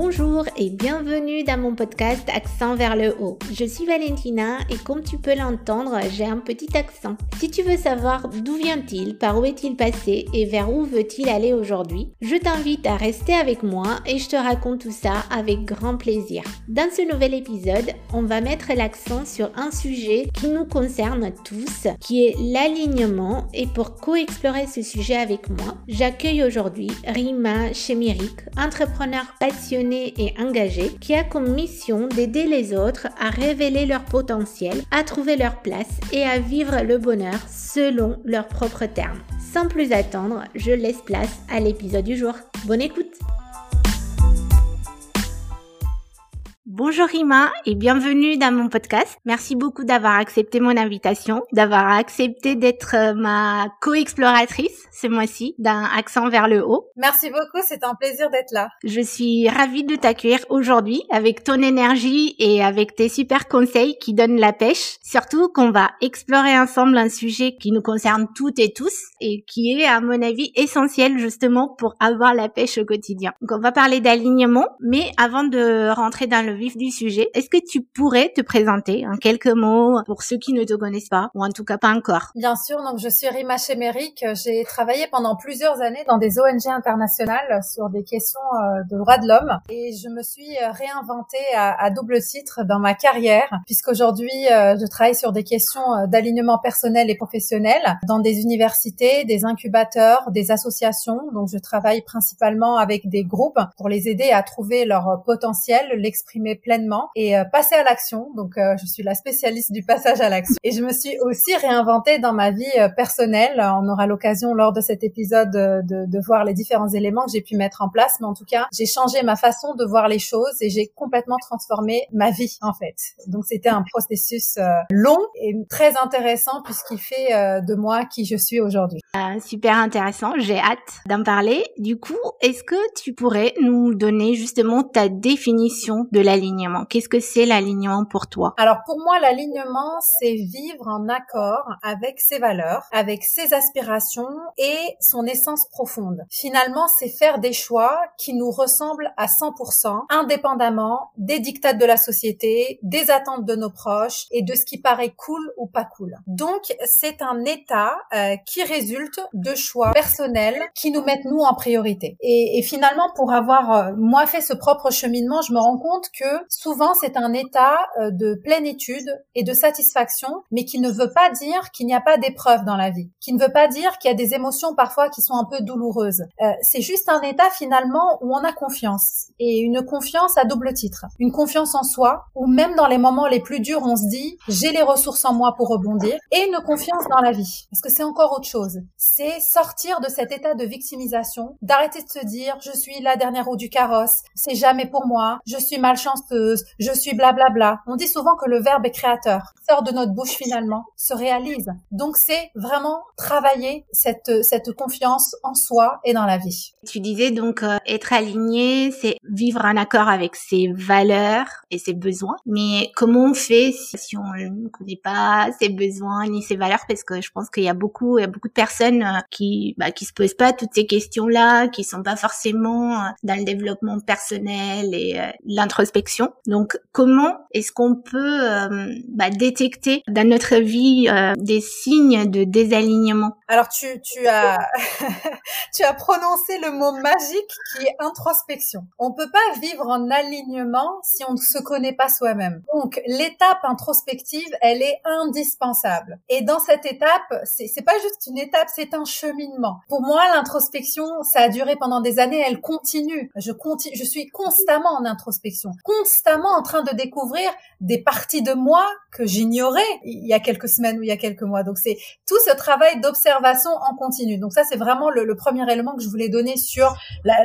Bonjour et bienvenue dans mon podcast Accent vers le haut. Je suis Valentina et comme tu peux l'entendre, j'ai un petit accent. Si tu veux savoir d'où vient-il, par où est-il passé et vers où veut-il aller aujourd'hui, je t'invite à rester avec moi et je te raconte tout ça avec grand plaisir. Dans ce nouvel épisode, on va mettre l'accent sur un sujet qui nous concerne tous, qui est l'alignement et pour co-explorer ce sujet avec moi, j'accueille aujourd'hui Rima Chemiric, entrepreneur passionné et engagé qui a comme mission d'aider les autres à révéler leur potentiel, à trouver leur place et à vivre le bonheur selon leurs propres termes. Sans plus attendre, je laisse place à l'épisode du jour. Bonne écoute Bonjour Rima et bienvenue dans mon podcast. Merci beaucoup d'avoir accepté mon invitation, d'avoir accepté d'être euh, ma co-exploratrice ce mois-ci d'un accent vers le haut. Merci beaucoup, c'est un plaisir d'être là. Je suis ravie de t'accueillir aujourd'hui avec ton énergie et avec tes super conseils qui donnent la pêche. Surtout qu'on va explorer ensemble un sujet qui nous concerne toutes et tous et qui est à mon avis essentiel justement pour avoir la pêche au quotidien. Donc on va parler d'alignement, mais avant de rentrer dans le vif du sujet, est-ce que tu pourrais te présenter en quelques mots pour ceux qui ne te connaissent pas, ou en tout cas pas encore? Bien sûr, donc je suis Rima Chemeric. J'ai travaillé pendant plusieurs années dans des ONG internationales sur des questions euh, de droits de l'homme et je me suis euh, réinventée à, double titre dans ma carrière puisqu'aujourd'hui euh, je travaille sur des questions d'alignement personnel et professionnel dans des universités, des incubateurs, des associations. Donc je travaille principalement avec des groupes pour les aider à trouver leur potentiel, l'exprimer pleinement et euh, passer à l'action. Donc, euh, je suis la spécialiste du passage à l'action. Et je me suis aussi réinventée dans ma vie euh, personnelle. On aura l'occasion lors de cet épisode de, de, voir les différents éléments que j'ai pu mettre en place. Mais en tout cas, j'ai changé ma façon de voir les choses et j'ai complètement transformé ma vie, en fait. Donc, c'était un processus long et très intéressant puisqu'il fait de moi qui je suis aujourd'hui. Ah, super intéressant. J'ai hâte d'en parler. Du coup, est-ce que tu pourrais nous donner justement ta définition de la Qu'est-ce que c'est l'alignement pour toi? Alors pour moi, l'alignement, c'est vivre en accord avec ses valeurs, avec ses aspirations et son essence profonde. Finalement, c'est faire des choix qui nous ressemblent à 100%, indépendamment des dictats de la société, des attentes de nos proches et de ce qui paraît cool ou pas cool. Donc, c'est un état euh, qui résulte de choix personnels qui nous mettent nous en priorité. Et, et finalement, pour avoir euh, moi fait ce propre cheminement, je me rends compte que souvent c'est un état euh, de plénitude et de satisfaction, mais qui ne veut pas dire qu'il n'y a pas d'épreuves dans la vie, qui ne veut pas dire qu'il y a des émotions parfois qui sont un peu douloureuses. Euh, c'est juste un état finalement où on a confiance et une confiance à double titre, une confiance en soi, où même dans les moments les plus durs, on se dit j'ai les ressources en moi pour rebondir, et une confiance dans la vie, parce que c'est encore autre chose. C'est sortir de cet état de victimisation, d'arrêter de se dire je suis la dernière roue du carrosse, c'est jamais pour moi, je suis malchanceuse je suis blablabla. On dit souvent que le verbe est créateur, sort de notre bouche finalement, se réalise. Donc c'est vraiment travailler cette, cette confiance en soi et dans la vie. Tu disais donc euh, être aligné, c'est vivre en accord avec ses valeurs et ses besoins. Mais comment on fait si on ne connaît pas ses besoins ni ses valeurs? Parce que je pense qu'il y a beaucoup, il y a beaucoup de personnes euh, qui, bah, qui se posent pas toutes ces questions-là, qui sont pas forcément euh, dans le développement personnel et l'introspection donc, comment est-ce qu'on peut euh, bah, détecter dans notre vie euh, des signes de désalignement? Alors, tu, tu as tu as prononcé le mot magique qui est introspection. On peut pas vivre en alignement si on ne se connaît pas soi-même. Donc, l'étape introspective, elle est indispensable. Et dans cette étape, c'est c'est pas juste une étape, c'est un cheminement. Pour moi, l'introspection, ça a duré pendant des années, elle continue. Je continue, je suis constamment en introspection constamment en train de découvrir des parties de moi que j'ignorais il y a quelques semaines ou il y a quelques mois. Donc c'est tout ce travail d'observation en continu. Donc ça c'est vraiment le, premier élément que je voulais donner sur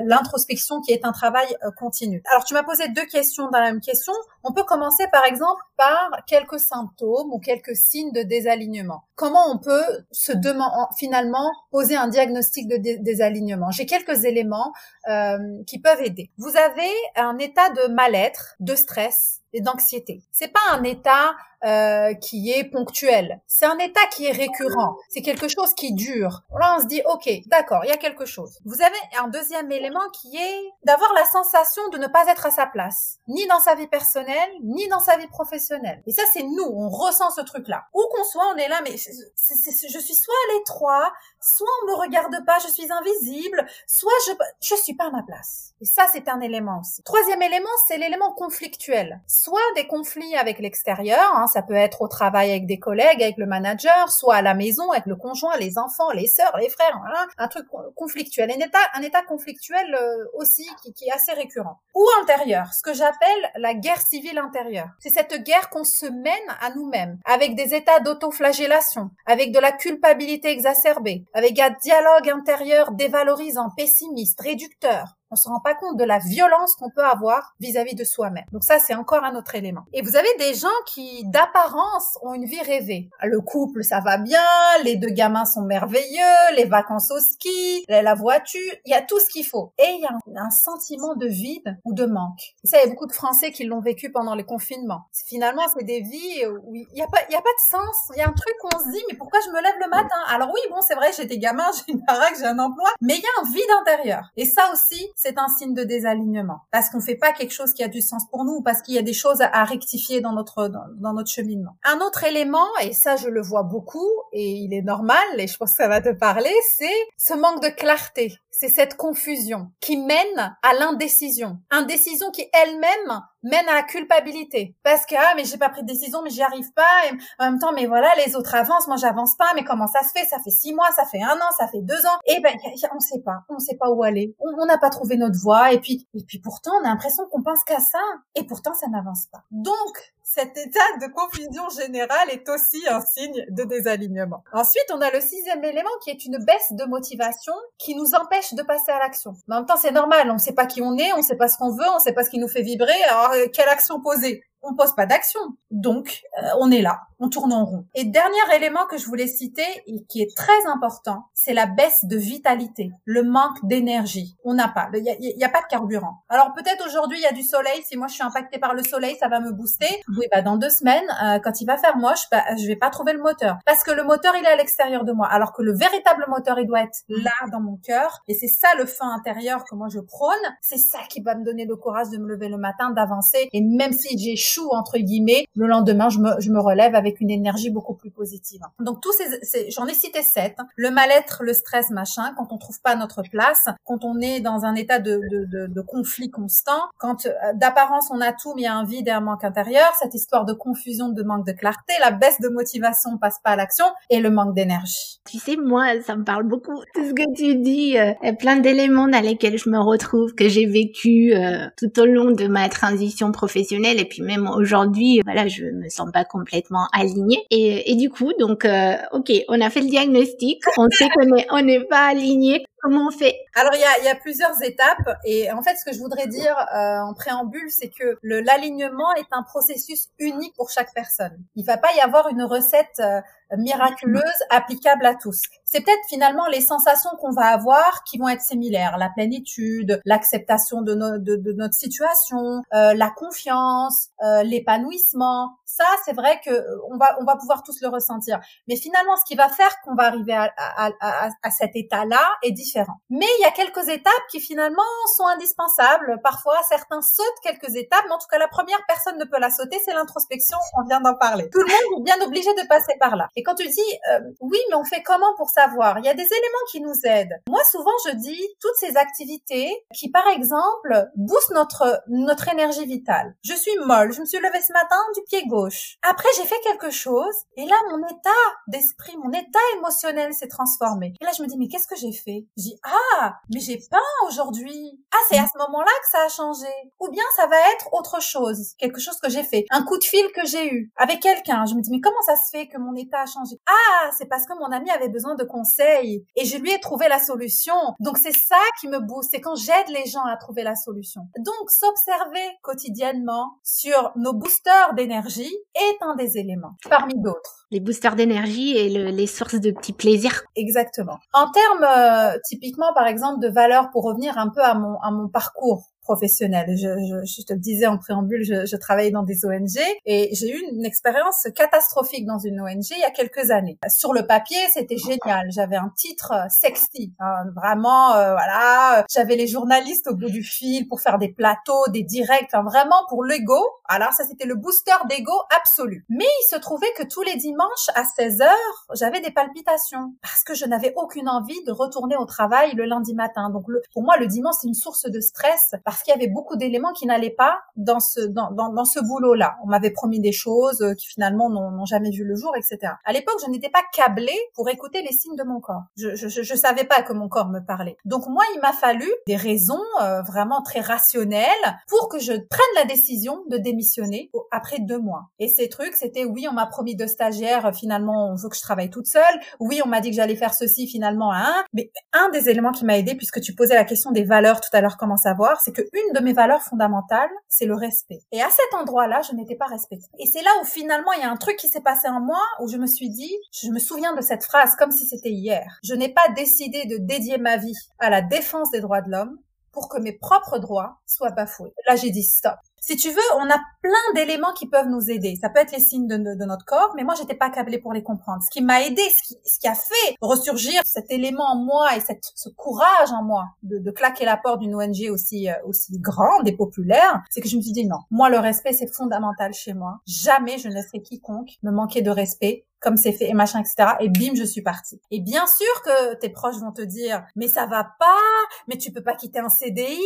l'introspection qui est un travail euh, continu. Alors tu m'as posé deux questions dans la même question. On peut commencer par exemple par quelques symptômes ou quelques signes de désalignement. Comment on peut se demander finalement poser un diagnostic de désalignement? J'ai quelques éléments euh, qui peuvent aider. Vous avez un état de mal-être de stress et d'anxiété. C'est pas un état euh, qui est ponctuel. C'est un état qui est récurrent. C'est quelque chose qui dure. Là, on se dit, ok, d'accord, il y a quelque chose. Vous avez un deuxième élément qui est d'avoir la sensation de ne pas être à sa place, ni dans sa vie personnelle, ni dans sa vie professionnelle. Et ça, c'est nous, on ressent ce truc-là. Où qu'on soit, on est là, mais je suis soit à l'étroit, soit on me regarde pas, je suis invisible, soit je je suis pas à ma place. Et ça, c'est un élément aussi. Troisième élément, c'est l'élément conflictuel. Soit des conflits avec l'extérieur, hein, ça peut être au travail avec des collègues, avec le manager, soit à la maison avec le conjoint, les enfants, les sœurs, les frères, voilà, un truc conflictuel, un état, un état conflictuel euh, aussi qui, qui, est assez récurrent. Ou intérieur, ce que j'appelle la guerre civile intérieure. C'est cette guerre qu'on se mène à nous-mêmes, avec des états d'autoflagellation, avec de la culpabilité exacerbée, avec un dialogue intérieur dévalorisant, pessimiste, réducteur, on se rend pas compte de la violence qu'on peut avoir vis-à-vis de soi-même. Donc ça, c'est encore un autre élément. Et vous avez des gens qui, d'apparence, ont une vie rêvée. Le couple, ça va bien, les deux gamins sont merveilleux, les vacances au ski, la voiture, il y a tout ce qu'il faut. Et il y a un, sentiment de vide ou de manque. Et ça, il y a beaucoup de Français qui l'ont vécu pendant les confinements. Finalement, c'est des vies où il n'y a pas, il y a pas de sens. Il y a un truc où on se dit, mais pourquoi je me lève le matin? Alors oui, bon, c'est vrai, j'ai des gamins, j'ai une baraque, j'ai un emploi, mais il y a un vide intérieur. Et ça aussi, c'est un signe de désalignement parce qu'on fait pas quelque chose qui a du sens pour nous parce qu'il y a des choses à rectifier dans notre dans, notre cheminement. Un autre élément et ça je le vois beaucoup et il est normal et je pense que ça va te parler, c'est ce manque de clarté. C'est cette confusion qui mène à l'indécision. Indécision qui elle-même mène à la culpabilité. Parce que, ah, mais j'ai pas pris de décision, mais j'y arrive pas. En même temps, mais voilà, les autres avancent, moi j'avance pas. Mais comment ça se fait? Ça fait six mois, ça fait un an, ça fait deux ans. Et ben, on sait pas. On sait pas où aller. On n'a pas trouvé notre voie. Et puis, et puis pourtant, on a l'impression qu'on pense qu'à ça. Et pourtant, ça n'avance pas. Donc, cet état de confusion générale est aussi un signe de désalignement. Ensuite, on a le sixième élément qui est une baisse de motivation qui nous empêche de passer à l'action. En même temps, c'est normal, on ne sait pas qui on est, on ne sait pas ce qu'on veut, on ne sait pas ce qui nous fait vibrer, alors euh, quelle action poser? On pose pas d'action. Donc, euh, on est là, on tourne en rond. Et dernier élément que je voulais citer et qui est très important, c'est la baisse de vitalité, le manque d'énergie. On n'a pas, il y a, pas de carburant. Alors peut-être aujourd'hui il y a du soleil. Si moi je suis impactée par le soleil, ça va me booster. Oui, bah dans deux semaines, euh, quand il va faire moche, bah, je vais pas trouver le moteur parce que le moteur il est à l'extérieur de moi, alors que le véritable moteur il doit être là dans mon cœur. Et c'est ça le feu intérieur que moi je prône. C'est ça qui va me donner le courage de me lever le matin, d'avancer. Et même si j'ai entre guillemets, le lendemain, je me, je me relève avec une énergie beaucoup plus positive. Donc tous ces, j'en ai cité sept. Le mal-être, le stress, machin, quand on trouve pas notre place, quand on est dans un état de, de, de, de conflit constant, quand euh, d'apparence on a tout mais il y a un vide et un manque intérieur, cette histoire de confusion, de manque de clarté, la baisse de motivation passe pas à l'action et le manque d'énergie. Tu sais, moi, ça me parle beaucoup. Tout ce que tu dis, euh, plein d'éléments dans lesquels je me retrouve, que j'ai vécu euh, tout au long de ma transition professionnelle et puis même aujourd'hui, voilà, je me sens pas complètement alignée. Et, et du coup, donc, euh, ok, on a fait le diagnostic, on sait qu'on est, on n'est pas aligné. Comment on fait? Alors il y a, y a plusieurs étapes et en fait ce que je voudrais dire euh, en préambule c'est que l'alignement est un processus unique pour chaque personne. Il va pas y avoir une recette euh, miraculeuse applicable à tous. C'est peut-être finalement les sensations qu'on va avoir qui vont être similaires, la plénitude, l'acceptation de, de, notre situation, euh, la confiance, euh, l'épanouissement. Ça, c'est vrai que euh, on va on va pouvoir tous le ressentir. Mais finalement, ce qui va faire qu'on va arriver à, à, à, à cet état-là est différent. Mais il y a quelques étapes qui finalement sont indispensables. Parfois, certains sautent quelques étapes, mais en tout cas, la première personne ne peut la sauter, c'est l'introspection. On vient d'en parler. Tout le monde est bien obligé de passer par là. Quand tu dis euh, oui, mais on fait comment pour savoir? Il y a des éléments qui nous aident. Moi, souvent, je dis toutes ces activités qui, par exemple, boostent notre notre énergie vitale. Je suis molle. Je me suis levée ce matin du pied gauche après, j'ai fait quelque chose et là, mon état d'esprit, mon état émotionnel s'est transformé. Et là, je me dis, mais qu'est-ce que j'ai fait? Je dis, ah, mais j'ai pas aujourd'hui. Ah, c'est à ce moment-là que ça a changé. Ou bien ça va être autre chose, quelque chose que j'ai fait, un coup de fil que j'ai eu avec quelqu'un. Je me dis, mais comment ça se fait que mon état Ah, c'est parce que mon ami avait besoin de conseils et je lui ai trouvé la solution. Donc c'est ça qui me booste, c'est quand j'aide les gens à trouver la solution. Donc s'observer quotidiennement sur nos boosters d'énergie est un des éléments parmi d'autres. Les boosters d'énergie et les sources de petits plaisirs. Exactement. En termes euh, typiquement par exemple de valeur pour revenir un peu à mon à mon parcours professionnelle. Je, je, je te le disais en préambule, je, je travaillais dans des ONG et j'ai eu une expérience catastrophique dans une ONG il y a quelques années. Sur le papier, c'était génial. J'avais un titre sexy, hein, vraiment, euh, voilà. J'avais les journalistes au bout du fil pour faire des plateaux, des directs, enfin vraiment pour l'ego. Alors ça, c'était le booster d'ego absolu. Mais il se trouvait que tous les dimanches à 16 heures, j'avais des palpitations parce que je n'avais aucune envie de retourner au travail le lundi matin. Donc le, pour moi, le dimanche, c'est une source de stress parce qu'il y avait beaucoup d'éléments qui n'allaient pas dans ce dans, dans, dans ce boulot-là. On m'avait promis des choses euh, qui finalement n'ont jamais vu le jour, etc. À l'époque, je n'étais pas câblée pour écouter les signes de mon corps. Je, savais pas que mon corps me parlait. Donc moi, il m'a fallu des raisons euh, vraiment très rationnelles pour que je prenne la décision de démissionner après deux mois. Et ces trucs, c'était oui, on m'a promis de stagiaire, finalement, on veut que je travaille toute seule. Oui, on m'a dit que j'allais faire ceci, finalement, hein. Mais un des éléments qui m'a aidé, puisque tu posais la question des valeurs tout à l'heure, comment savoir, c'est que une de mes valeurs fondamentales, c'est le respect. Et à cet endroit-là, je n'étais pas respectée. Et c'est là où finalement, il y a un truc qui s'est passé en moi, où je me suis dit, je me souviens de cette phrase comme si c'était hier. Je n'ai pas décidé de dédier ma vie à la défense des droits de l'homme pour que mes propres droits soient bafoués. Là, j'ai dit stop si tu veux, on a plein d'éléments qui peuvent nous aider. Ça peut être les signes de, notre corps, mais moi, j'étais pas câblée pour les comprendre. Ce qui m'a aidé, ce qui, a fait ressurgir cet élément en moi et cette, ce courage en moi de, de claquer la porte d'une ONG aussi euh, aussi grande et populaire, c'est que je me suis dit non. Moi, le respect, c'est fondamental chez moi. Jamais je ne laisserai quiconque me manquer de respect comme c'est fait et machin, etc. Et bim, je suis partie. Et bien sûr que tes proches vont te dire, mais ça va pas, mais tu peux pas quitter un CDI,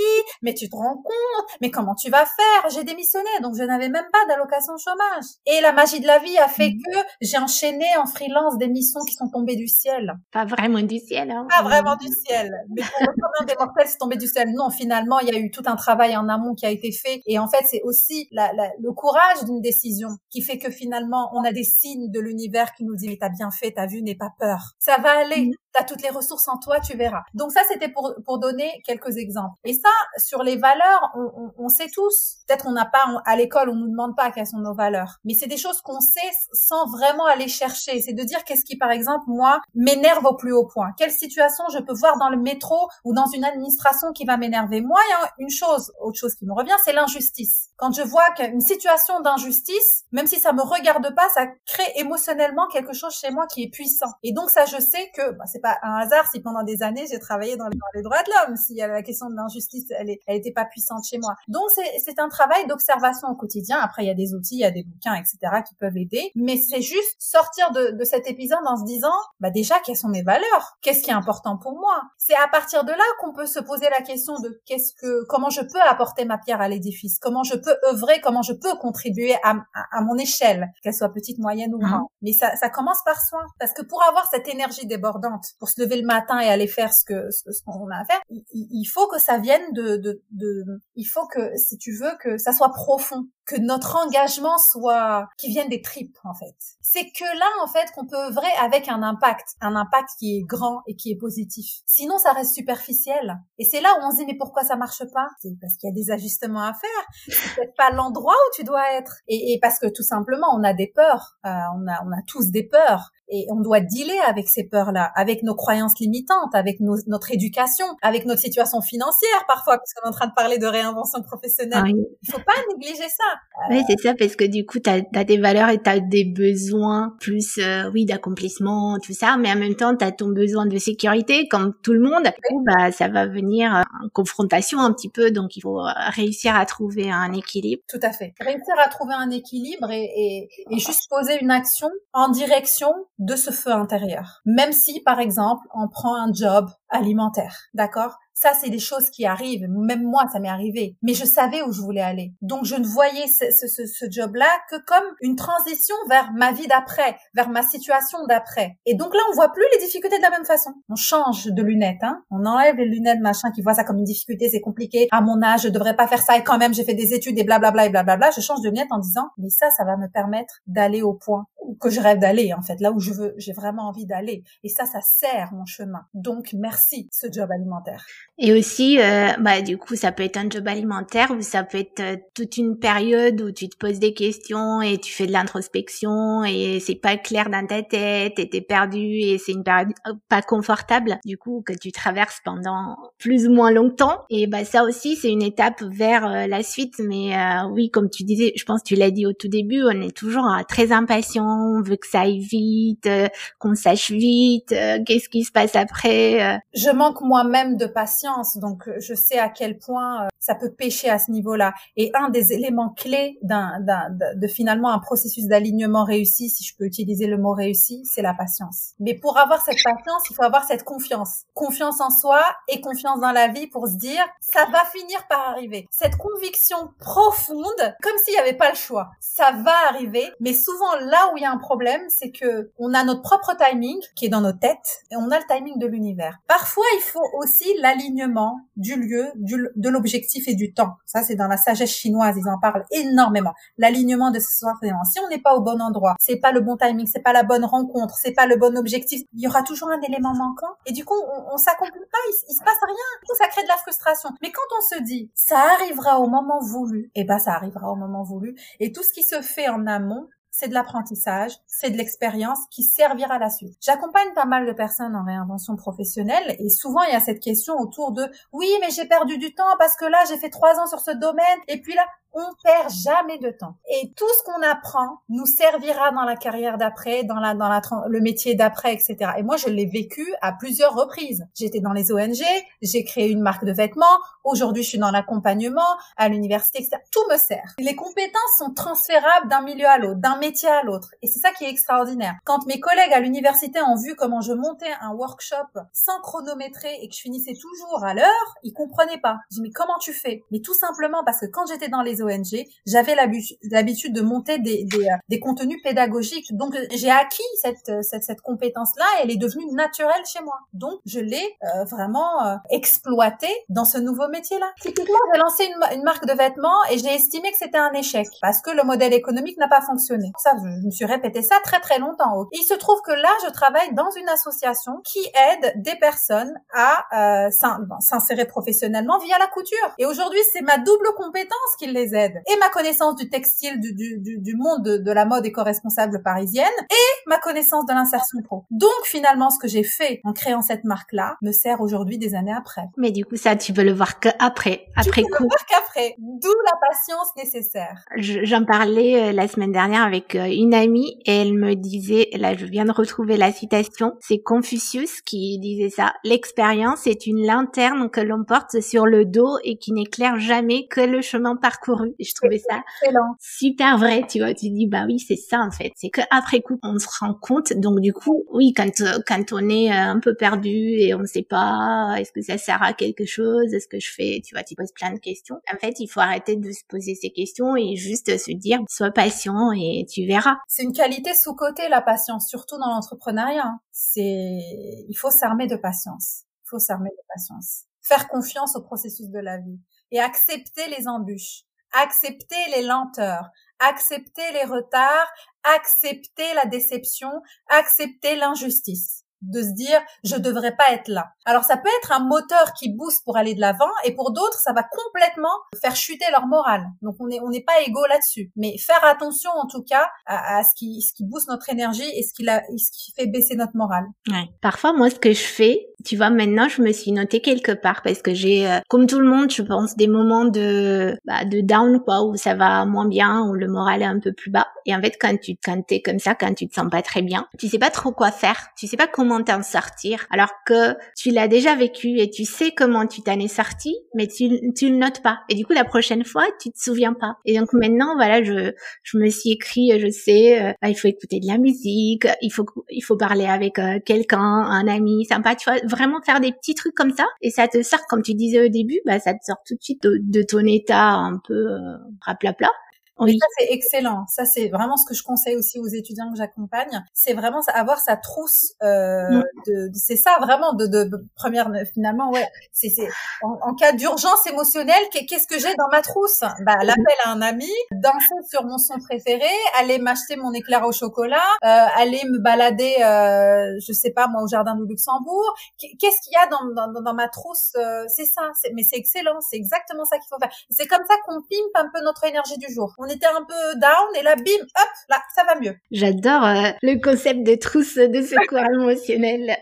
mais tu te rends compte, mais comment tu vas faire? J'ai démissionné, donc je n'avais même pas d'allocation chômage. Et la magie de la vie a fait mhm. que j'ai enchaîné en freelance des missions qui sont tombées du ciel. Pas vraiment du ciel, hein Pas vraiment du ciel. Mais pour le commun des mortels, c'est tombé du ciel. Non, finalement, il y a eu tout un travail en amont qui a été fait. Et en fait, c'est aussi la, le courage d'une décision qui fait que finalement, on a des signes de l'univers qui nous dit mais t'as bien fait, t'as vu, n'aie pas peur. Ça va aller. Mm. T'as toutes les ressources en toi, tu verras. Donc ça, c'était pour, pour donner quelques exemples. Et ça, sur les valeurs, on, on, on sait tous. Peut-être on n'a pas, à l'école, on nous demande pas quelles sont nos valeurs. Mais c'est des choses qu'on sait sans vraiment aller chercher. C'est de dire qu'est-ce qui, par exemple, moi, m'énerve au plus haut point. Quelle situation je peux voir dans le métro ou dans une administration qui va m'énerver. Moi, il y a une chose, autre chose qui me revient, c'est l'injustice. Quand je vois qu'une situation d'injustice, même si ça me regarde pas, ça crée émotionnellement quelque chose chez moi qui est puissant. Et donc ça, je sais que bah, c'est pas un hasard si pendant des années j'ai travaillé dans les, droits de l'homme. S'il y avait la question de l'injustice, elle, est, elle était pas puissante chez moi. Donc c'est un travail d'observation au quotidien. Après, il y a des outils, il y a des bouquins, etc. qui peuvent aider. Mais c'est juste sortir de, de cet épisode en se disant, bah déjà, quelles sont mes valeurs? Qu'est-ce qui est important pour moi? C'est à partir de là qu'on peut se poser la question de qu'est-ce que, comment je peux apporter ma pierre à l'édifice? Comment je peux œuvrer? Comment je peux contribuer à, à, mon échelle, qu'elle soit petite, moyenne ou grande. Mais ça, ça commence par soi. Parce que pour avoir cette énergie débordante, pour se lever le matin et aller faire ce que ce, qu'on a à faire, il, faut que ça vienne de, de, de, il faut que, si tu veux, que ça soit profond, que notre engagement soit, qui vienne des tripes en fait. C'est que là en fait qu'on peut œuvrer avec un impact, un impact qui est grand et qui est positif. Sinon ça reste superficiel. Et c'est là où on se dit mais pourquoi ça marche pas? C'est parce qu'il y a des ajustements à faire. C'est peut-être pas l'endroit où tu dois être. Et, parce que tout simplement on a des peurs, euh, on a on a tous des peurs et on doit dealer avec ces peurs-là, avec nos croyances limitantes, avec notre éducation, avec notre situation financière parfois, puisqu'on est en train de parler de réinvention professionnelle. Il Il faut pas négliger ça. Oui, c'est ça, parce que du coup, tu as, des valeurs et tu as des besoins plus, euh, oui, d'accomplissement, tout ça, mais en même temps, tu as ton besoin de sécurité, comme tout le monde. coup, bah, ça va venir euh, en confrontation un petit peu, donc il faut euh, réussir à trouver un équilibre. Tout à fait. Réussir à trouver un équilibre et, et, et juste poser une action en direction de ce feu intérieur. Même si, par exemple, on prend un job alimentaire, d'accord? Ça, c'est des choses qui arrivent. Même moi, ça m'est arrivé. Mais je savais où je voulais aller. Donc, je ne voyais ce, ce, ce, job-là que comme une transition vers ma vie d'après, vers ma situation d'après. Et donc là, on voit plus les difficultés de la même façon. On change de lunettes, hein. On enlève les lunettes, machin, qui voit ça comme une difficulté, c'est compliqué. À mon âge, je devrais pas faire ça. Et quand même, j'ai fait des études et blablabla et blablabla. Je change de lunettes en disant, mais ça, ça va me permettre d'aller au point que je rêve d'aller, en fait. Là où je veux, j'ai vraiment envie d'aller. Et ça, ça sert mon chemin. Donc, merci ce job alimentaire. Et aussi, euh, bah du coup, ça peut être un job alimentaire ou ça peut être euh, toute une période où tu te poses des questions et tu fais de l'introspection et c'est pas clair dans ta tête et t'es perdu et c'est une période euh, pas confortable du coup que tu traverses pendant plus ou moins longtemps. Et bah ça aussi, c'est une étape vers la suite. Mais oui, comme tu disais, je pense que tu l'as dit au tout début, on est toujours très impatient, on veut que ça aille vite, qu'on sache vite, qu'est-ce qui se passe après. Je manque moi-même de patience donc euh, je sais à quel point euh, ça peut pêcher à ce niveau-là. Et un des éléments clés d'un, de finalement un processus d'alignement réussi, si je peux utiliser le mot réussi, c'est la patience. Mais pour avoir cette patience, il faut avoir cette confiance, confiance en soi et confiance dans la vie pour se dire ça va finir par arriver. Cette conviction profonde, comme s'il n'y avait pas le choix, ça va arriver. Mais souvent là où il y a un problème, c'est que on a notre propre timing qui est dans nos têtes et on a le timing de l'univers. Parfois, il faut aussi l'alignement du lieu, de l'objectif et du temps. Ça, c'est dans la sagesse chinoise, ils en parlent énormément. L'alignement de ce soir Si on n'est pas au bon endroit, c'est pas le bon timing, c'est pas la bonne rencontre, c'est pas le bon objectif, il y aura toujours un élément manquant. Et du coup, on, on s'accomplit pas, il, se passe rien. Tout ça crée de la frustration. Mais quand on se dit, ça arrivera au moment voulu, eh ben, ça arrivera au moment voulu. Et tout ce qui se fait en amont, c'est de l'apprentissage, c'est de l'expérience qui servira à la suite. J'accompagne pas mal de personnes en réinvention professionnelle et souvent il y a cette question autour de oui mais j'ai perdu du temps parce que là j'ai fait trois ans sur ce domaine et puis là on perd jamais de temps. Et tout ce qu'on apprend nous servira dans la carrière d'après, dans la, dans la, le métier d'après, etc. Et moi, je l'ai vécu à plusieurs reprises. J'étais dans les ONG, j'ai créé une marque de vêtements. Aujourd'hui, je suis dans l'accompagnement, à l'université, etc. Tout me sert. Les compétences sont transférables d'un milieu à l'autre, d'un métier à l'autre. Et c'est ça qui est extraordinaire. Quand mes collègues à l'université ont vu comment je montais un workshop sans chronométrer et que je finissais toujours à l'heure, ils comprenaient pas. Je dis, mais comment tu fais? Mais tout simplement parce que quand j'étais dans les ONG, j'avais l'habitude de monter des, des, euh, des, contenus pédagogiques. Donc j'ai acquis cette, cette, cette compétence-là et elle est devenue naturelle chez moi. Donc je l'ai euh, vraiment euh, exploitée dans ce nouveau métier-là. Typiquement, j'ai lancé une, une, marque de vêtements et j'ai estimé que c'était un échec parce que le modèle économique n'a pas fonctionné. Ça, je, me suis répété ça très très longtemps. Et il se trouve que là, je travaille dans une association qui aide des personnes à euh, s'insérer professionnellement via la couture. Et aujourd'hui, c'est ma double compétence qui les et ma connaissance du textile, du, du, du monde de, de, la mode éco-responsable parisienne et ma connaissance de l'insertion pro. Donc finalement, ce que j'ai fait en créant cette marque-là me sert aujourd'hui des années après. Mais du coup, ça, tu veux le voir qu'après, après, tu peux Le voir qu'après, d'où la patience nécessaire. J'en parlais euh, la semaine dernière avec euh, une amie et elle me disait, là je viens de retrouver la citation, c'est Confucius qui disait ça, l'expérience est une lanterne que l'on porte sur le dos et qui n'éclaire jamais que le chemin parcouru je trouvais ça super vrai, tu vois. Tu dis, bah oui, c'est ça, en fait. C'est qu'après coup, on se rend compte. Donc, du coup, oui, quand, quand on est euh, un peu perdu et on ne sait pas, est-ce que ça sert à quelque chose? Est-ce que je fais, tu vois, tu poses plein de questions. En fait, il faut arrêter de se poser ces questions et juste se dire, sois patient et tu verras. C'est une qualité sous-côté, la patience, surtout dans l'entrepreneuriat. Hein. C'est, il faut s'armer de patience. Il faut s'armer de patience. Faire confiance au processus de la vie et accepter les embûches accepter les lenteurs, accepter les retards, accepter la déception, accepter l'injustice de se dire je devrais pas être là. Alors ça peut être un moteur qui booste pour aller de l'avant et pour d'autres ça va complètement faire chuter leur morale. Donc on est on n'est pas égaux là-dessus. Mais faire attention en tout cas à, ce qui ce qui booste notre énergie et ce qui la, ce qui fait baisser notre morale. Ouais. Parfois moi ce que je fais, tu vois maintenant je me suis noté quelque part parce que j'ai euh, comme tout le monde je pense des moments de bah, de down quoi où ça va moins bien où le moral est un peu plus bas et en fait quand tu quand t'es comme ça quand tu te sens pas très bien, tu sais pas trop quoi faire, tu sais pas comment comment t'en sortir, alors que tu l'as déjà vécu et tu sais comment tu t'en es sorti, mais tu, tu notes pas. Et du coup, la prochaine fois, tu te souviens pas. Et donc maintenant, voilà, je, je me suis écrit, je sais, euh, bah, il faut écouter de la musique, il faut, il faut parler avec euh, quelqu'un, un ami sympa, tu vois, vraiment faire des petits trucs comme ça. Et ça te sort, comme tu disais au début, bah, ça te sort tout de suite de, ton état un peu euh, raplapla Oui. ça, c'est excellent. Ça, c'est vraiment ce que je conseille aussi aux étudiants que j'accompagne. C'est vraiment avoir sa trousse. Euh, de, c'est ça vraiment de, de, première finalement. Ouais. C'est en, en, cas d'urgence émotionnelle, qu'est-ce que j'ai dans ma trousse? Bah, l'appel à un ami, danser sur mon son préféré, aller m'acheter mon éclair au chocolat, euh, aller me balader, euh, je sais pas moi, au jardin du Luxembourg. Qu'est-ce qu'il y a dans, dans, dans ma trousse? Euh, C'est ça. Mais c'est excellent. C'est exactement ça qu'il faut faire. C'est comme ça qu'on pimpe un peu notre énergie du jour. On était un peu down et là, bim, hop, là, ça va mieux. J'adore euh, le concept de trousse de secours émotionnel.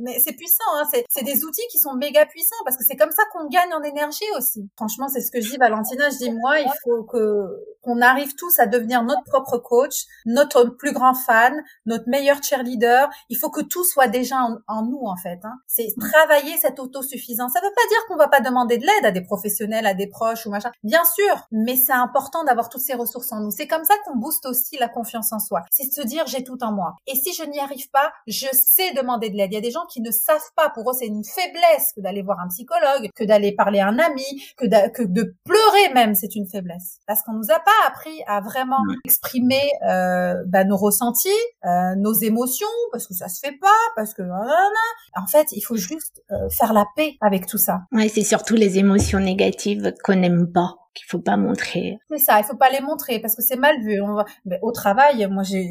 Mais c'est puissant. Hein. C'est des outils qui sont méga puissants parce que c'est comme ça qu'on gagne en énergie aussi. Franchement, c'est ce que je dis, Valentina. Je dis moi, il faut que qu'on arrive tous à devenir notre propre coach, notre plus grand fan, notre meilleur cheerleader. Il faut que tout soit déjà en, nous en fait. Hein. C'est travailler cette autosuffisance. Ça veut pas dire qu'on va pas demander de l'aide à des professionnels, à des proches ou machin. Bien sûr, mais c'est important d'avoir toutes ces ressources en nous. C'est comme ça qu'on booste aussi la confiance en soi. C'est de se dire j'ai tout en moi. Et si je n'y arrive pas, je sais demander de l'aide. Il y a des gens qui ne savent pas. Pour eux, c'est une faiblesse que d'aller voir un psychologue, que d'aller parler à un ami, que, que de pleurer même, c'est une faiblesse. Parce qu'on nous a pas appris à vraiment exprimer euh, bah, nos ressentis, euh, nos émotions, parce que ça se fait pas, parce que en fait, il faut juste euh, faire la paix avec tout ça. Ouais, c'est surtout les émotions négatives qu'on n'aime pas qu'il faut pas montrer. C'est ça, il faut pas les montrer parce que c'est mal vu. On va... Mais au travail, moi j'ai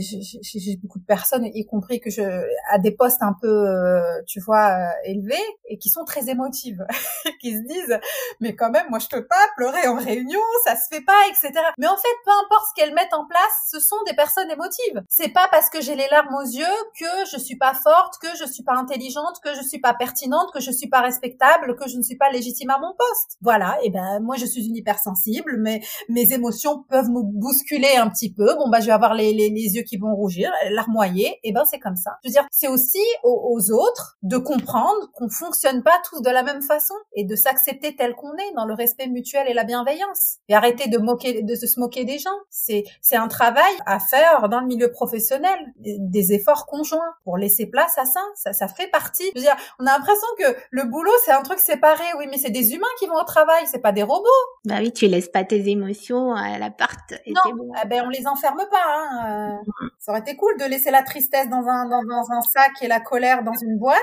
beaucoup de personnes, y compris que je à des postes un peu, euh, tu vois, euh, élevés et qui sont très émotives, qui se disent mais quand même moi je peux pas pleurer en réunion, ça se fait pas, etc. Mais en fait, peu importe ce qu'elles mettent en place, ce sont des personnes émotives. C'est pas parce que j'ai les larmes aux yeux que je suis pas forte, que je suis pas intelligente, que je suis pas pertinente, que je suis pas respectable, que je ne suis pas légitime à mon poste. Voilà. Et ben moi je suis une hypersensible sensible, mais mes émotions peuvent me bousculer un petit peu. Bon bah je vais avoir les, les, les yeux qui vont rougir, larmoyer, et ben c'est comme ça. Je veux dire, c'est aussi aux, autres de comprendre qu'on fonctionne pas tous de la même façon et de s'accepter tel qu'on est dans le respect mutuel et la bienveillance et arrêter de moquer de se moquer des gens. C'est c'est un travail à faire dans le milieu professionnel, des, efforts conjoints pour laisser place à ça. Ça ça fait partie. Je veux dire, on a l'impression que le boulot c'est un truc séparé. Oui, mais c'est des humains qui vont au travail, c'est pas des robots. Bah oui, tu laisses pas tes émotions à l'appart. Non, bon. eh ben on les enferme pas. Hein. Euh, ça aurait été cool de laisser la tristesse dans un dans, dans, un sac et la colère dans une boîte.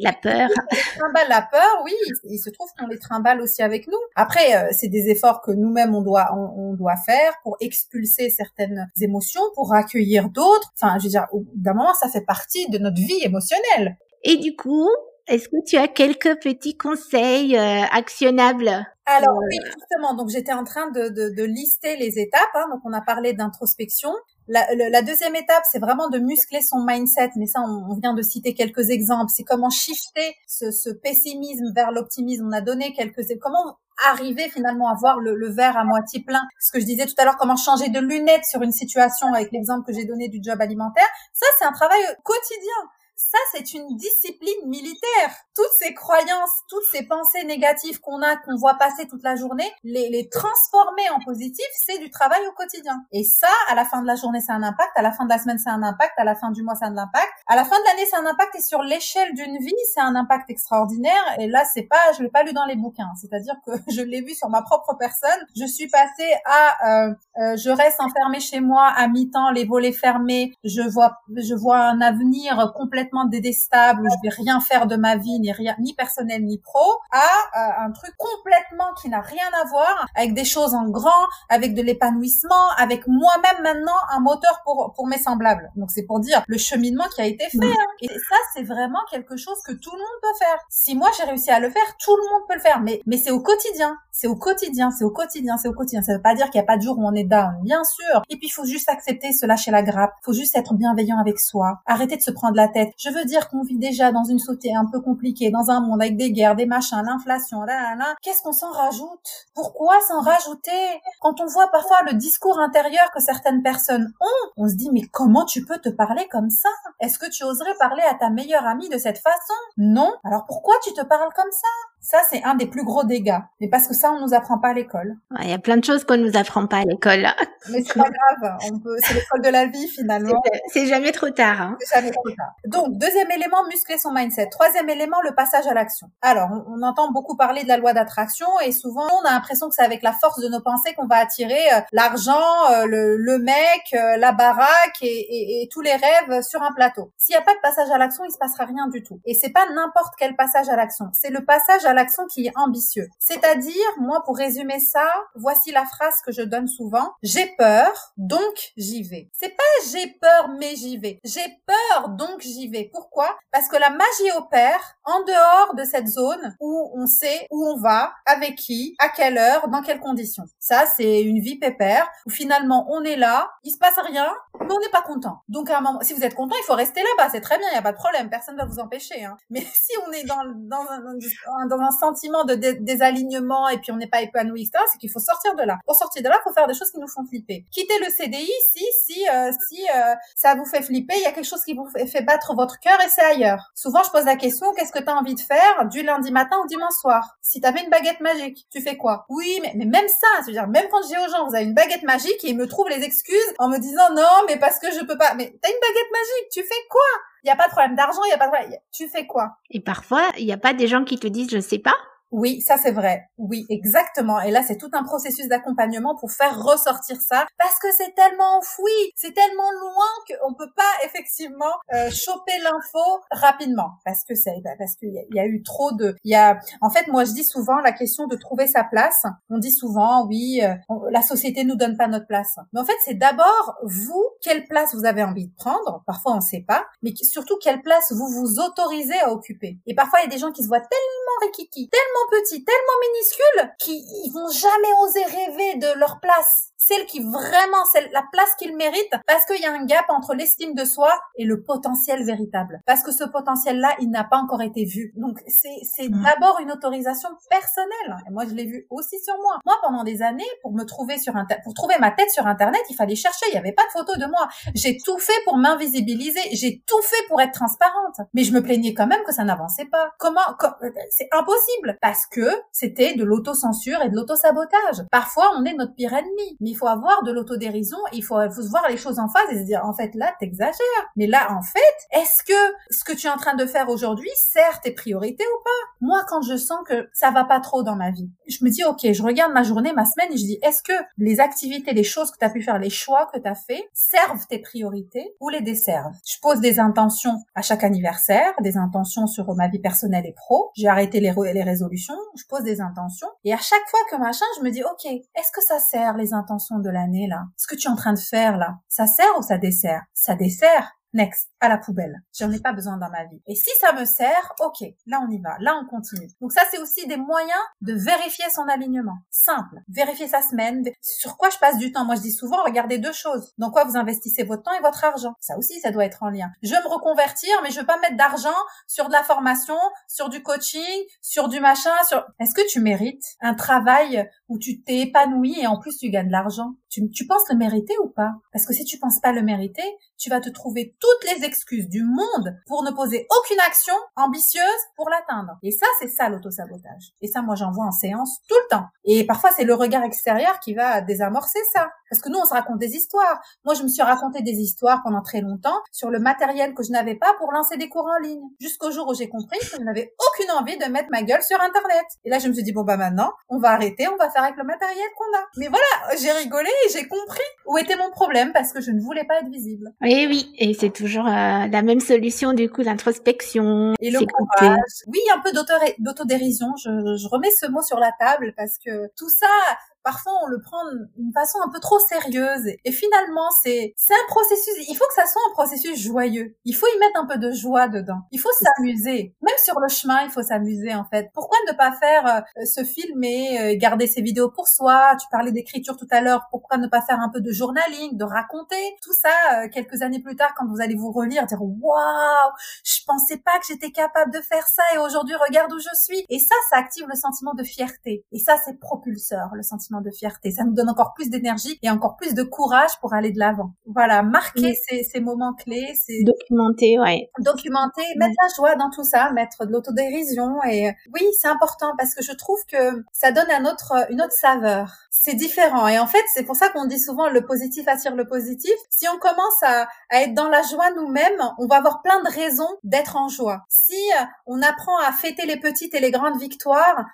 La peur. trimballe la peur, oui. Il, se trouve qu'on les trimballe aussi avec nous. Après, euh, c'est des efforts que nous-mêmes on doit on, doit faire pour expulser certaines émotions, pour accueillir d'autres. Enfin, je veux dire, d'un moment, ça fait partie de notre vie émotionnelle. Et du coup, est-ce que tu as quelques petits conseils euh, actionnables? Alors oui, justement, donc j'étais en train de, de, de, lister les étapes. Hein, donc on a parlé d'introspection. La, la, deuxième étape, c'est vraiment de muscler son mindset. Mais ça, on, vient de citer quelques exemples. C'est comment shifter ce, ce pessimisme vers l'optimisme. On a donné quelques comment arriver finalement à voir le, le, verre à moitié plein? Ce que je disais tout à l'heure, comment changer de lunettes sur une situation avec l'exemple que j'ai donné du job alimentaire. Ça, c'est un travail quotidien ça, c'est une discipline militaire. Toutes ces croyances, toutes ces pensées négatives qu'on a, qu'on voit passer toute la journée, les, les transformer en positif, c'est du travail au quotidien. Et ça, à la fin de la journée, c'est un impact. À la fin de la semaine, c'est un impact. À la fin du mois, c'est un impact. À la fin de l'année, c'est un impact. Et sur l'échelle d'une vie, c'est un impact extraordinaire. Et là, c'est pas, je l'ai pas lu dans les bouquins. C'est-à-dire que je l'ai vu sur ma propre personne. Je suis passée à, euh, euh, je reste enfermée chez moi à mi-temps, les volets fermés. Je vois, je vois un avenir complètement dédestable où je vais rien faire de ma vie, ni rien, ni personnel ni pro, à euh, un truc complètement qui n'a rien à voir avec des choses en grand, avec de l'épanouissement, avec moi-même maintenant un moteur pour pour mes semblables. Donc c'est pour dire le cheminement qui a été fait. Hein. Et ça c'est vraiment quelque chose que tout le monde peut faire. Si moi j'ai réussi à le faire, tout le monde peut le faire. Mais mais c'est au quotidien, c'est au quotidien, c'est au quotidien, c'est au quotidien. Ça veut pas dire qu'il n'y a pas de jour où on est down, bien sûr. Et puis il faut juste accepter, se lâcher la grappe. Il faut juste être bienveillant avec soi. Arrêter de se prendre la tête. Je veux dire qu'on vit déjà dans une société un peu compliquée, dans un monde avec des guerres, des machins, l'inflation, là, là, là. Qu'est-ce qu'on s'en rajoute? Pourquoi s'en rajouter? Quand on voit parfois le discours intérieur que certaines personnes ont, on se dit mais comment tu peux te parler comme ça? Est-ce que tu oserais parler à ta meilleure amie de cette façon? Non. Alors pourquoi tu te parles comme ça? Ça, c'est un des plus gros dégâts. Mais parce que ça, on nous apprend pas à l'école. Il y a plein de choses qu'on nous apprend pas à l'école. Mais c'est pas grave. On peut, c'est l'école de la vie, finalement. C'est jamais trop tard. Hein. C'est jamais trop tard. Donc, deuxième élément, muscler son mindset. Troisième élément, le passage à l'action. Alors, on, entend beaucoup parler de la loi d'attraction et souvent, on a l'impression que c'est avec la force de nos pensées qu'on va attirer euh, l'argent, euh, le, le, mec, euh, la baraque et, et, et, tous les rêves sur un plateau. S'il n'y a pas de passage à l'action, il se passera rien du tout. Et c'est pas n'importe quel passage à l'action. C'est le passage à l'action qui est ambitieux. C'est-à-dire, moi, pour résumer ça, voici la phrase que je donne souvent. J'ai peur, donc j'y vais. C'est pas j'ai peur, mais j'y vais. J'ai peur, donc j'y vais. Pourquoi? Parce que la magie opère en dehors de cette zone où on sait où on va, avec qui, à quelle heure, dans quelles conditions. Ça, c'est une vie pépère où finalement on est là, il se passe rien, mais on n'est pas content. Donc à un moment, si vous êtes content, il faut rester là-bas. C'est très bien, il n'y a pas de problème, personne ne va vous empêcher. Hein. Mais si on est dans, dans, un, dans un sentiment de désalignement et puis on n'est pas épanoui, etc., c'est qu'il faut sortir de là. Pour sortir de là, faut faire des choses qui nous font flipper. Quitter le CDI si si euh, si euh, ça vous fait flipper, il y a quelque chose qui vous fait battre votre cœur et c'est ailleurs. Souvent, je pose la question qu'est-ce que tu as envie de faire du lundi matin au dimanche soir? Si tu avais une baguette magique, tu fais quoi? Oui, mais, mais même ça, je veux dire, même quand dis aux gens, vous avez une baguette magique et ils me trouvent les excuses en me disant non, mais parce que je peux pas. Mais t'as une baguette magique, tu fais quoi? Il n'y a pas de problème d'argent, il n'y a pas de problème. Tu fais quoi? Et parfois, il n'y a pas des gens qui te disent je sais pas. Oui, ça c'est vrai. Oui, exactement. Et là, c'est tout un processus d'accompagnement pour faire ressortir ça, parce que c'est tellement enfoui, c'est tellement loin qu'on peut pas effectivement euh, choper l'info rapidement, parce que c'est bah, parce qu'il y, a eu trop de. Il y a, en fait, moi je dis souvent la question de trouver sa place. On dit souvent, oui, euh, la société nous donne pas notre place. Mais en fait, c'est d'abord vous quelle place vous avez envie de prendre. Parfois, on sait pas, mais surtout quelle place vous vous autorisez à occuper. Et parfois, il y a des gens qui se voient tellement rikiki, tellement petits, tellement minuscules, qu'ils vont jamais oser rêver de leur place celle qui vraiment, c'est la place qu'il mérite, parce qu'il y a un gap entre l'estime de soi et le potentiel véritable. Parce que ce potentiel-là, il n'a pas encore été vu. Donc, c'est, c'est d'abord une autorisation personnelle. Et moi, je l'ai vu aussi sur moi. Moi, pendant des années, pour me trouver sur pour trouver ma tête sur Internet, il fallait chercher. Il n'y avait pas de photo de moi. J'ai tout fait pour m'invisibiliser. J'ai tout fait pour être transparente. Mais je me plaignais quand même que ça n'avançait pas. Comment, c'est impossible. Parce que c'était de l'autocensure et de l'autosabotage. Parfois, on est notre pire ennemi faut avoir de l'autodérision, il faut, faut voir les choses en face et se dire, en fait, là, t'exagères. Mais là, en fait, est-ce que ce que tu es en train de faire aujourd'hui sert tes priorités ou pas? Moi, quand je sens que ça va pas trop dans ma vie, je me dis, ok, je regarde ma journée, ma semaine, et je dis, est-ce que les activités, les choses que tu as pu faire, les choix que tu as fait, servent tes priorités ou les desservent? Je pose des intentions à chaque anniversaire, des intentions sur ma vie personnelle et pro. J'ai arrêté les, les résolutions, je pose des intentions, et à chaque fois que machin, je me dis, ok, est-ce que ça sert les intentions de l'année là Ce que tu es en train de faire là, ça sert ou ça dessert? Ça dessert. Next à la poubelle. J'en ai pas besoin dans ma vie. Et si ça me sert, ok, là on y va, là on continue. Donc ça c'est aussi des moyens de vérifier son alignement. Simple. Vérifier sa semaine. Sur quoi je passe du temps? Moi je dis souvent, regardez deux choses. Dans quoi vous investissez votre temps et votre argent? Ça aussi, ça doit être en lien. Je veux me reconvertir, mais je veux pas mettre d'argent sur de la formation, sur du coaching, sur du machin, sur... Est-ce que tu mérites un travail où tu t'es épanoui et en plus tu gagnes de l'argent? Tu, tu penses le mériter ou pas? Parce que si tu penses pas le mériter, tu vas te trouver toutes les excuses du monde pour ne poser aucune action ambitieuse pour l'atteindre. Et ça, c'est ça l'autosabotage. Et ça, moi, j'en vois en séance tout le temps. Et parfois, c'est le regard extérieur qui va désamorcer ça. Parce que nous, on se raconte des histoires. Moi, je me suis raconté des histoires pendant très longtemps sur le matériel que je n'avais pas pour lancer des cours en ligne. Jusqu'au jour où j'ai compris que je n'avais aucune envie de mettre ma gueule sur Internet. Et là, je me suis dit, bon, bah maintenant, on va arrêter, on va faire avec le matériel qu'on a. Mais voilà, j'ai rigolé et j'ai compris où était mon problème parce que je ne voulais pas être visible. Oui, oui. Et c'est toujours euh, la même solution, du coup, l'introspection. Et le courage. Oui, un peu d'autodérision. Je, je remets ce mot sur la table parce que tout ça, parfois on le prend d'une façon un peu trop sérieuse. Et finalement, c'est c'est un processus. Il faut que ça soit un processus joyeux. Il faut y mettre un peu de joie dedans. Il faut s'amuser. Même sur le chemin, il faut s'amuser en fait. Pourquoi ne pas faire euh, se filmer, euh, garder ses vidéos pour soi? Tu parlais d'écriture tout à l'heure. Pourquoi ne pas faire un peu de journaling, de raconter? Tout ça euh, quelques années plus tard quand vous allez vous relire, dire waouh, je pensais pas que j'étais capable de faire ça et aujourd'hui regarde où je suis. Et ça, ça active le sentiment de fierté. Et ça, c'est propulseur, le sentiment sentiment de fierté. Ça nous donne encore plus d'énergie et encore plus de courage pour aller de l'avant. Voilà, marquer ces, ces, moments clés, c'est documenter, ouais. Documenter, mettre la joie dans tout ça, mettre de l'autodérision et oui, c'est important parce que je trouve que ça donne un autre, une autre saveur. C'est différent et en fait, c'est pour ça qu'on dit souvent le positif attire le positif. Si on commence à, à être dans la joie nous-mêmes, on va avoir plein de raisons d'être en joie. Si on apprend à fêter les petites et les grandes victoires,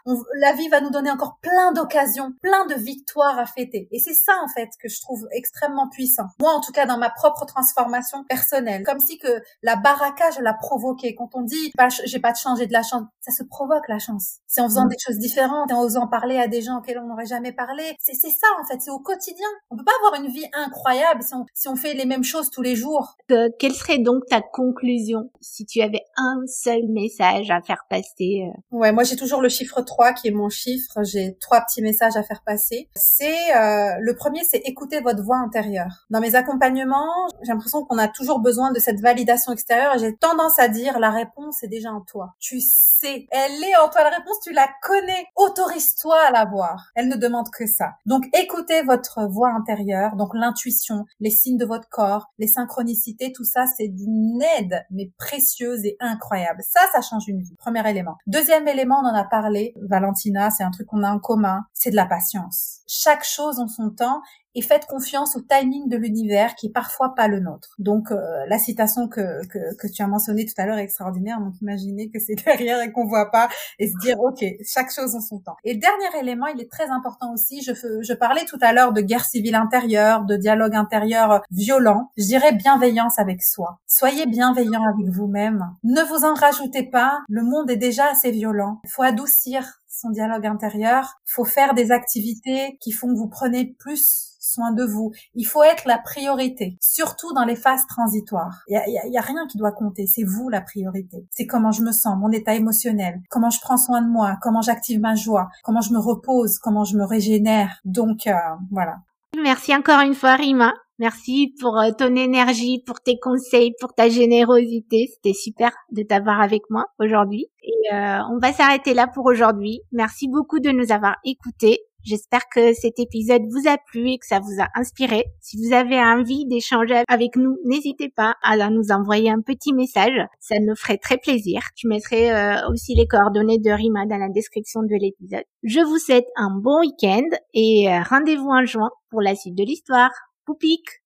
la vie va nous donner encore plein d'occasions, plein de victoires à fêter. Et c'est ça en fait que je trouve extrêmement puissant. Moi, en tout cas, dans ma propre transformation personnelle, comme si que la baraka, je la provoquais. Quand on dit, bah, j'ai pas de chance, j'ai de la chance, ça se provoque la chance. C'est en faisant mm. des choses différentes, en osant parler à des gens auxquels on n'aurait jamais parlé. C'est ça en fait, c'est au quotidien. On peut pas avoir une vie incroyable si on, si on fait les mêmes choses tous les jours. Euh, quelle serait donc ta conclusion si tu avais un seul message à faire passer euh? Ouais, moi j'ai toujours le chiffre 3 qui est mon chiffre. J'ai trois petits messages à faire passer. C'est euh, le premier, c'est écouter votre voix intérieure. Dans mes accompagnements, j'ai l'impression qu'on a toujours besoin de cette validation extérieure. J'ai tendance à dire la réponse est déjà en toi. Tu sais, elle est en toi la réponse, tu la connais. Autorise-toi à la voir. Elle ne demande que ça. Donc écoutez votre voix intérieure, donc l'intuition, les signes de votre corps, les synchronicités, tout ça, c'est d'une aide mais précieuse et incroyable. Ça, ça change une vie. Premier élément. Deuxième élément, on en a parlé. Valentina, c'est un truc qu'on a en commun. C'est de la patience. Chaque chose en son temps et faites confiance au timing de l'univers qui est parfois pas le nôtre. Donc euh, la citation que, que, que, tu as mentionnée tout à l'heure est extraordinaire, donc imaginez que c'est derrière et qu'on voit pas et se dire ok, chaque chose en son temps. Et dernier élément, il est très important aussi, je, je parlais tout à l'heure de guerre civile intérieure, de dialogue intérieur violent, je bienveillance avec soi. Soyez bienveillant avec vous-même. Ne vous en rajoutez pas, le monde est déjà assez violent. Il faut adoucir son dialogue intérieur. Faut faire des activités qui font que vous prenez plus soin de vous. Il faut être la priorité, surtout dans les phases transitoires. Il y a, rien qui doit compter, c'est vous la priorité. C'est comment je me sens, mon état émotionnel, comment je prends soin de moi, comment j'active ma joie, comment je me repose, comment je me régénère. Donc euh, voilà. Merci encore une fois Rima. Merci pour euh, ton énergie, pour tes conseils, pour ta générosité. C'était super de t'avoir avec moi aujourd'hui. Et euh, on va s'arrêter là pour aujourd'hui. Merci beaucoup de nous avoir écoutés. J'espère que cet épisode vous a plu et que ça vous a inspiré. Si vous avez envie d'échanger avec nous, n'hésitez pas à nous envoyer un petit message. Ça nous ferait très plaisir. Je mettrai euh, aussi les coordonnées de Rima dans la description de l'épisode. Je vous souhaite un bon week-end et rendez-vous en juin pour la suite de l'histoire. Pupik